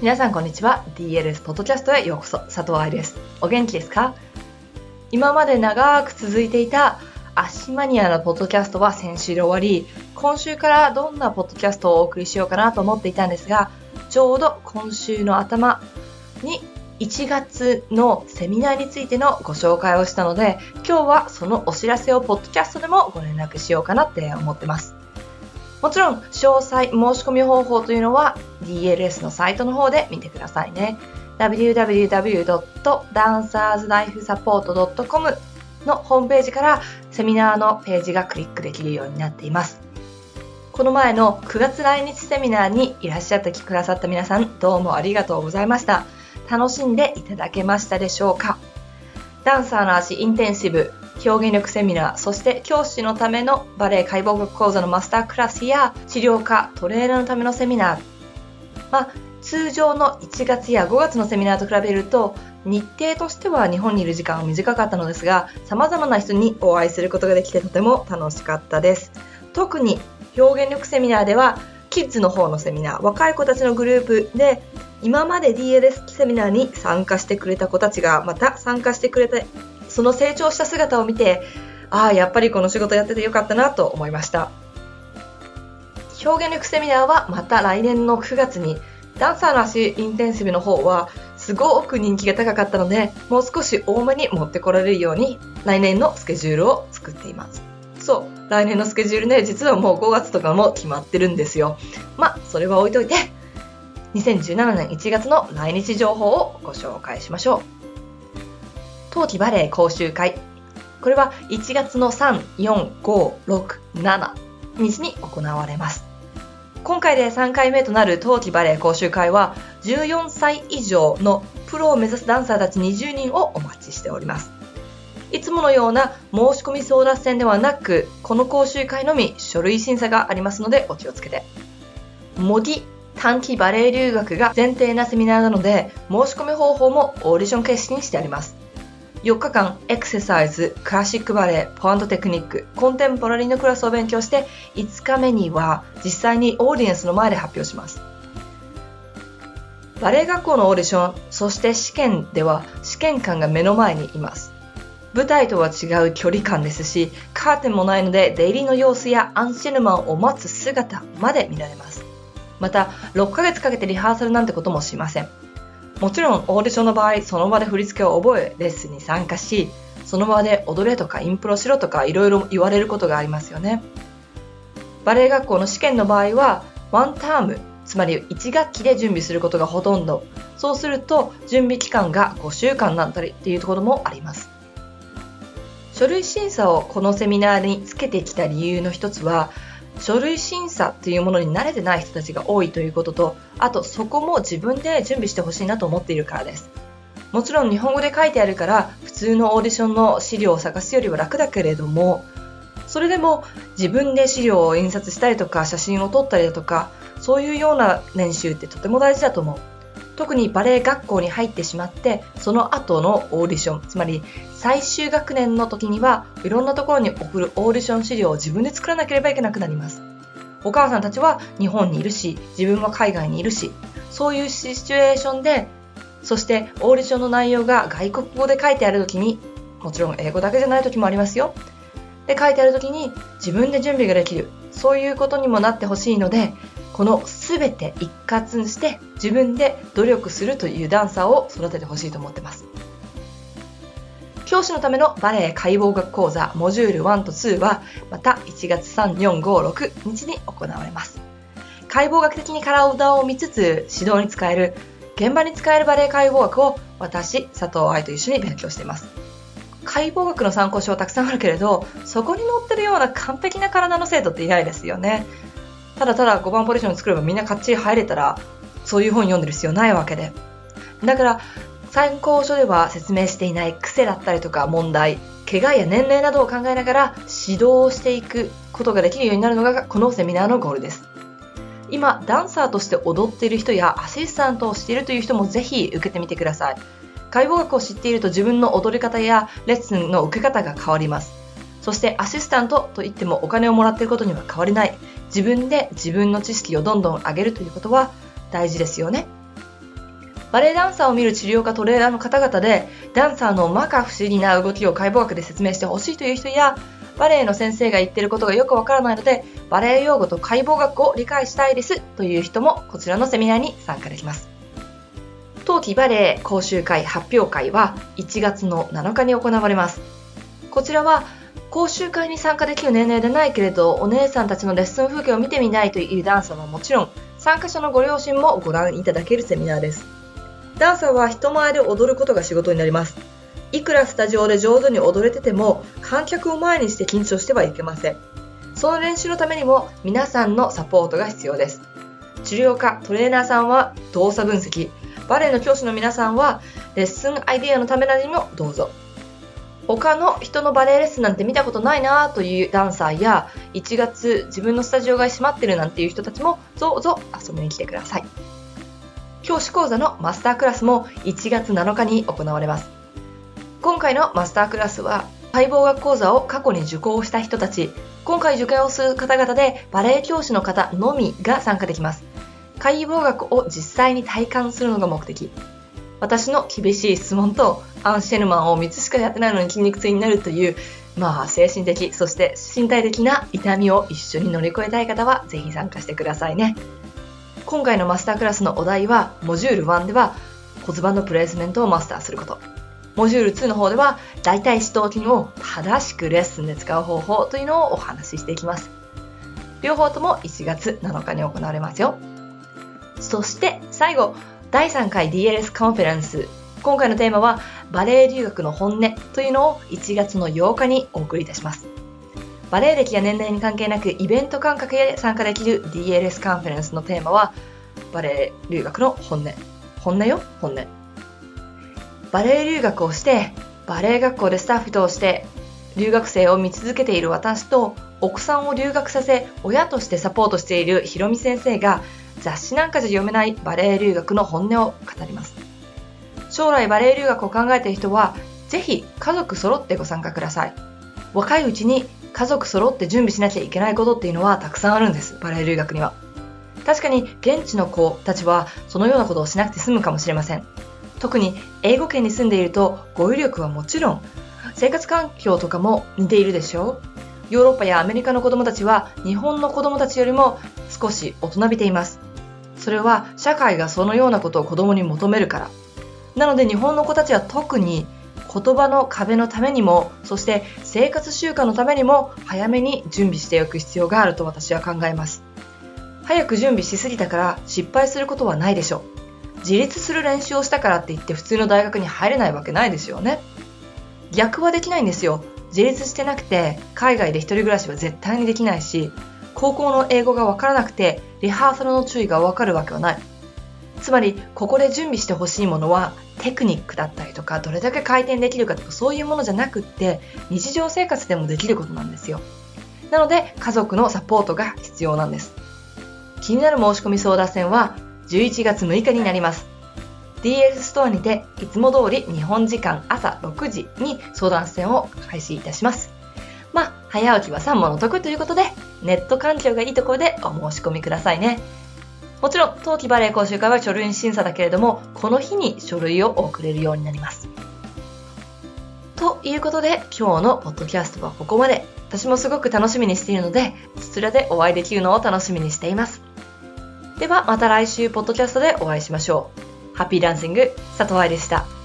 皆さんこんにちは。DLS ポッドキャストへようこそ。佐藤愛です。お元気ですか？今まで長く続いていた足マニアのポッドキャストは先週で終わり今週からどんなポッドキャストをお送りしようかなと思っていたんですがちょうど今週の頭に1月のセミナーについてのご紹介をしたので今日はそのお知らせをポッドキャストでもご連絡しようかなって思ってます。もちろん詳細申し込み方法というのは DLS のサイトの方で見てくださいね。www.dancerslifesupport.com のホームページからセミナーのページがクリックできるようになっています。この前の9月来日セミナーにいらっしゃってくださった皆さんどうもありがとうございました。楽しんでいただけましたでしょうか？ダンサーの足インテンシブ。表現力セミナー、そして教師のためのバレエ解剖学講座のマスタークラスや治療科、トレーナーのためのセミナー、まあ、通常の1月や5月のセミナーと比べると日程としては日本にいる時間は短かったのですが様々な人にお会いすることができてとても楽しかったです。特に表現力セミナーではキッズの方のセミナー若い子たちのグループで今まで DLS セミナーに参加してくれた子たちがまた参加してくれてその成長した姿を見てああやっぱりこの仕事やっててよかったなと思いました。表現力セミナーはまた来年の9月にダンサーの足インテンシブの方はすごく人気が高かったのでもう少し多めに持ってこられるように来年のスケジュールを作っています。そう来年のスケジュールね実はもう5月とかも決まってるんですよ。まあそれは置いといて2017年1月の来日情報をご紹介しましょう。冬季バレエ講習会。これは1月の3、4、5、6、7日に行われます。今回で3回目となる冬季バレエ講習会は14歳以上のプロを目指すダンサーたち20人をお待ちしております。いつものような申し込み争奪戦ではなくこの講習会のみ書類審査がありますのでお気をつけて。模擬短期バレエ留学が前提なセミナーなので申し込み方法もオーディション形式にしてあります。4日間エクササイズ、クラシックバレエ、ポアントテクニック、コンテンポラリーのクラスを勉強して5日目には実際にオーディエンスの前で発表します。バレエ学校のオーディション、そして試験では試験官が目の前にいます。舞台とは違う距離感ですし、カーテンもないので出入りの様子やアンシェヌマンを待つ姿まで見られます。また、6ヶ月かけてリハーサルなんてこともしません。もちろんオーディションの場合、その場で振り付けを覚え、レッスンに参加し、その場で踊れとかインプロしろとかいろいろ言われることがありますよね。バレエ学校の試験の場合は、ワンターム、つまり1学期で準備することがほとんど。そうすると、準備期間が5週間だったりっていうところもあります。書類審査をこのセミナーにつけてきた理由の一つは、書類審査というものに慣れてない人たちが多いということと、あとそこも自分で準備してほしいなと思っているからです。もちろん日本語で書いてあるから普通のオーディションの資料を探すよりは楽だけれども、それでも自分で資料を印刷したりとか写真を撮ったりだとか、そういうような練習ってとても大事だと思う。特にバレエ学校に入ってしまってその後のオーディションつまり最終学年の時にはいろんなところに送るオーディション資料を自分で作らなければいけなくなります。お母さんたちは日本にいるし自分は海外にいるしそういうシチュエーションでそしてオーディションの内容が外国語で書いてある時にもちろん英語だけじゃない時もありますよ。で書いてある時に自分で準備ができるそういうことにもなってほしいのでこの全て一括して自分で努力するというダンサーを育ててほしいと思ってます。教師のためのバレエ解剖学講座モジュール1と2はまた1月3、4、5、6日に行われます。解剖学的に体を見つつ指導に使える現場に使えるバレエ解剖学を私、佐藤愛と一緒に勉強しています。解剖学の参考書はたくさんあるけれど、そこに載ってるような完璧な体の生徒っていないですよね。ただただ5番ポジション作ればみんなかっちり入れたら、そういう本読んでる必要ないわけで。だから、参考書では説明していない癖だったりとか問題、怪我や年齢などを考えながら指導をしていくことができるようになるのがこのセミナーのゴールです。今、ダンサーとして踊っている人やアシスタントをしているという人もぜひ受けてみてください。解剖学を知っていると自分の踊り方やレッスンの受け方が変わります。そしてアシスタントといってもお金をもらっていることには変わりない。自分で自分の知識をどんどん上げるということは大事ですよね。バレエダンサーを見る治療家トレーナーの方々で、ダンサーの摩訶不思議な動きを解剖学で説明してほしいという人や、バレエの先生が言ってることがよくわからないので、バレエ用語と解剖学を理解したいですという人もこちらのセミナーに参加できます。冬季バレエ講習会発表会は1月の7日に行われます。こちらは講習会に参加できる年齢でないけれど、お姉さんたちのレッスン風景を見てみたいというダンサーはもちろん、参加者のご両親もご覧いただけるセミナーです。ダンサーは人前で踊ることが仕事になります。いくらスタジオで上手に踊れてても、観客を前にして緊張してはいけません。その練習のためにも皆さんのサポートが必要です。治療家、トレーナーさんは動作分析、バレエの教師の皆さんはレッスンアイデアのためなどにもどうぞ。他の人のバレエレッスンなんて見たことないなというダンサーや1月自分のスタジオが閉まってるなんていう人たちもどうぞ遊びに来てください。教師講座のマスタークラスも1月7日に行われます。今回のマスタークラスは解剖学講座を過去に受講した人たち、今回受験をする方々でバレエ教師の方のみが参加できます。解剖学を実際に体感するのが目的。私の厳しい質問とアンシェルマンを3つしかやってないのに筋肉痛になるという、まあ精神的、そして身体的な痛みを一緒に乗り越えたい方はぜひ参加してくださいね。今回のマスタークラスのお題は、モジュール1では骨盤のプレイスメントをマスターすること。モジュール2の方では、大腿四頭筋を正しくレッスンで使う方法というのをお話ししていきます。両方とも1月7日に行われますよ。そして最後、第3回 DLS カンフェランス。今回のテーマは、バレエ留学の本音というのを1月の8日にお送りいたします。バレエ歴や年齢に関係なくイベント感覚で参加できる DLS カンフェレンスのテーマはバレエ留学の本音。本音よ本音。バレエ留学をしてバレエ学校でスタッフとして留学生を見続けている私と奥さんを留学させ親としてサポートしているひろみ先生が雑誌なんかじゃ読めないバレエ留学の本音を語ります。将来バレエ留学を考えている人はぜひ家族揃ってご参加ください。若いうちに家族揃って準備しなきゃいけないことっていうのはたくさんあるんです、バレエ留学には。確かに現地の子たちはそのようなことをしなくて済むかもしれません。特に英語圏に住んでいると語彙力はもちろん生活環境とかも似ているでしょうヨーロッパやアメリカの子供たちは日本の子供たちよりも少し大人びています。それは社会がそのようなことを子供に求めるから。なので日本の子たちは特に言葉の壁のためにもそして生活習慣のためにも早めに準備しておく必要があると私は考えます。早く準備しすぎたから失敗することはないでしょう。自立する練習をしたからって言って普通の大学に入れないわけないですよね。逆はできないんですよ。自立してなくて海外で一人暮らしは絶対にできないし高校の英語がわからなくてリハーサルの注意がわかるわけはない。つまりここで準備してほしいものはテクニックだったりとかどれだけ回転できるかとかそういうものじゃなくって日常生活でもできることなんですよ。なので家族のサポートが必要なんです。気になる申し込み相談線は11月6日になります。DS ストアにていつも通り日本時間朝6時に相談線を開始いたします。まあ早起きは3問の得ということでネット環境がいいところでお申し込みくださいねもちろん、冬季バレエ講習会は書類審査だけれども、この日に書類を送れるようになります。ということで、今日のポッドキャストはここまで。私もすごく楽しみにしているので、そちらでお会いできるのを楽しみにしています。では、また来週、ポッドキャストでお会いしましょう。ハッピーダンシング、佐藤愛でした。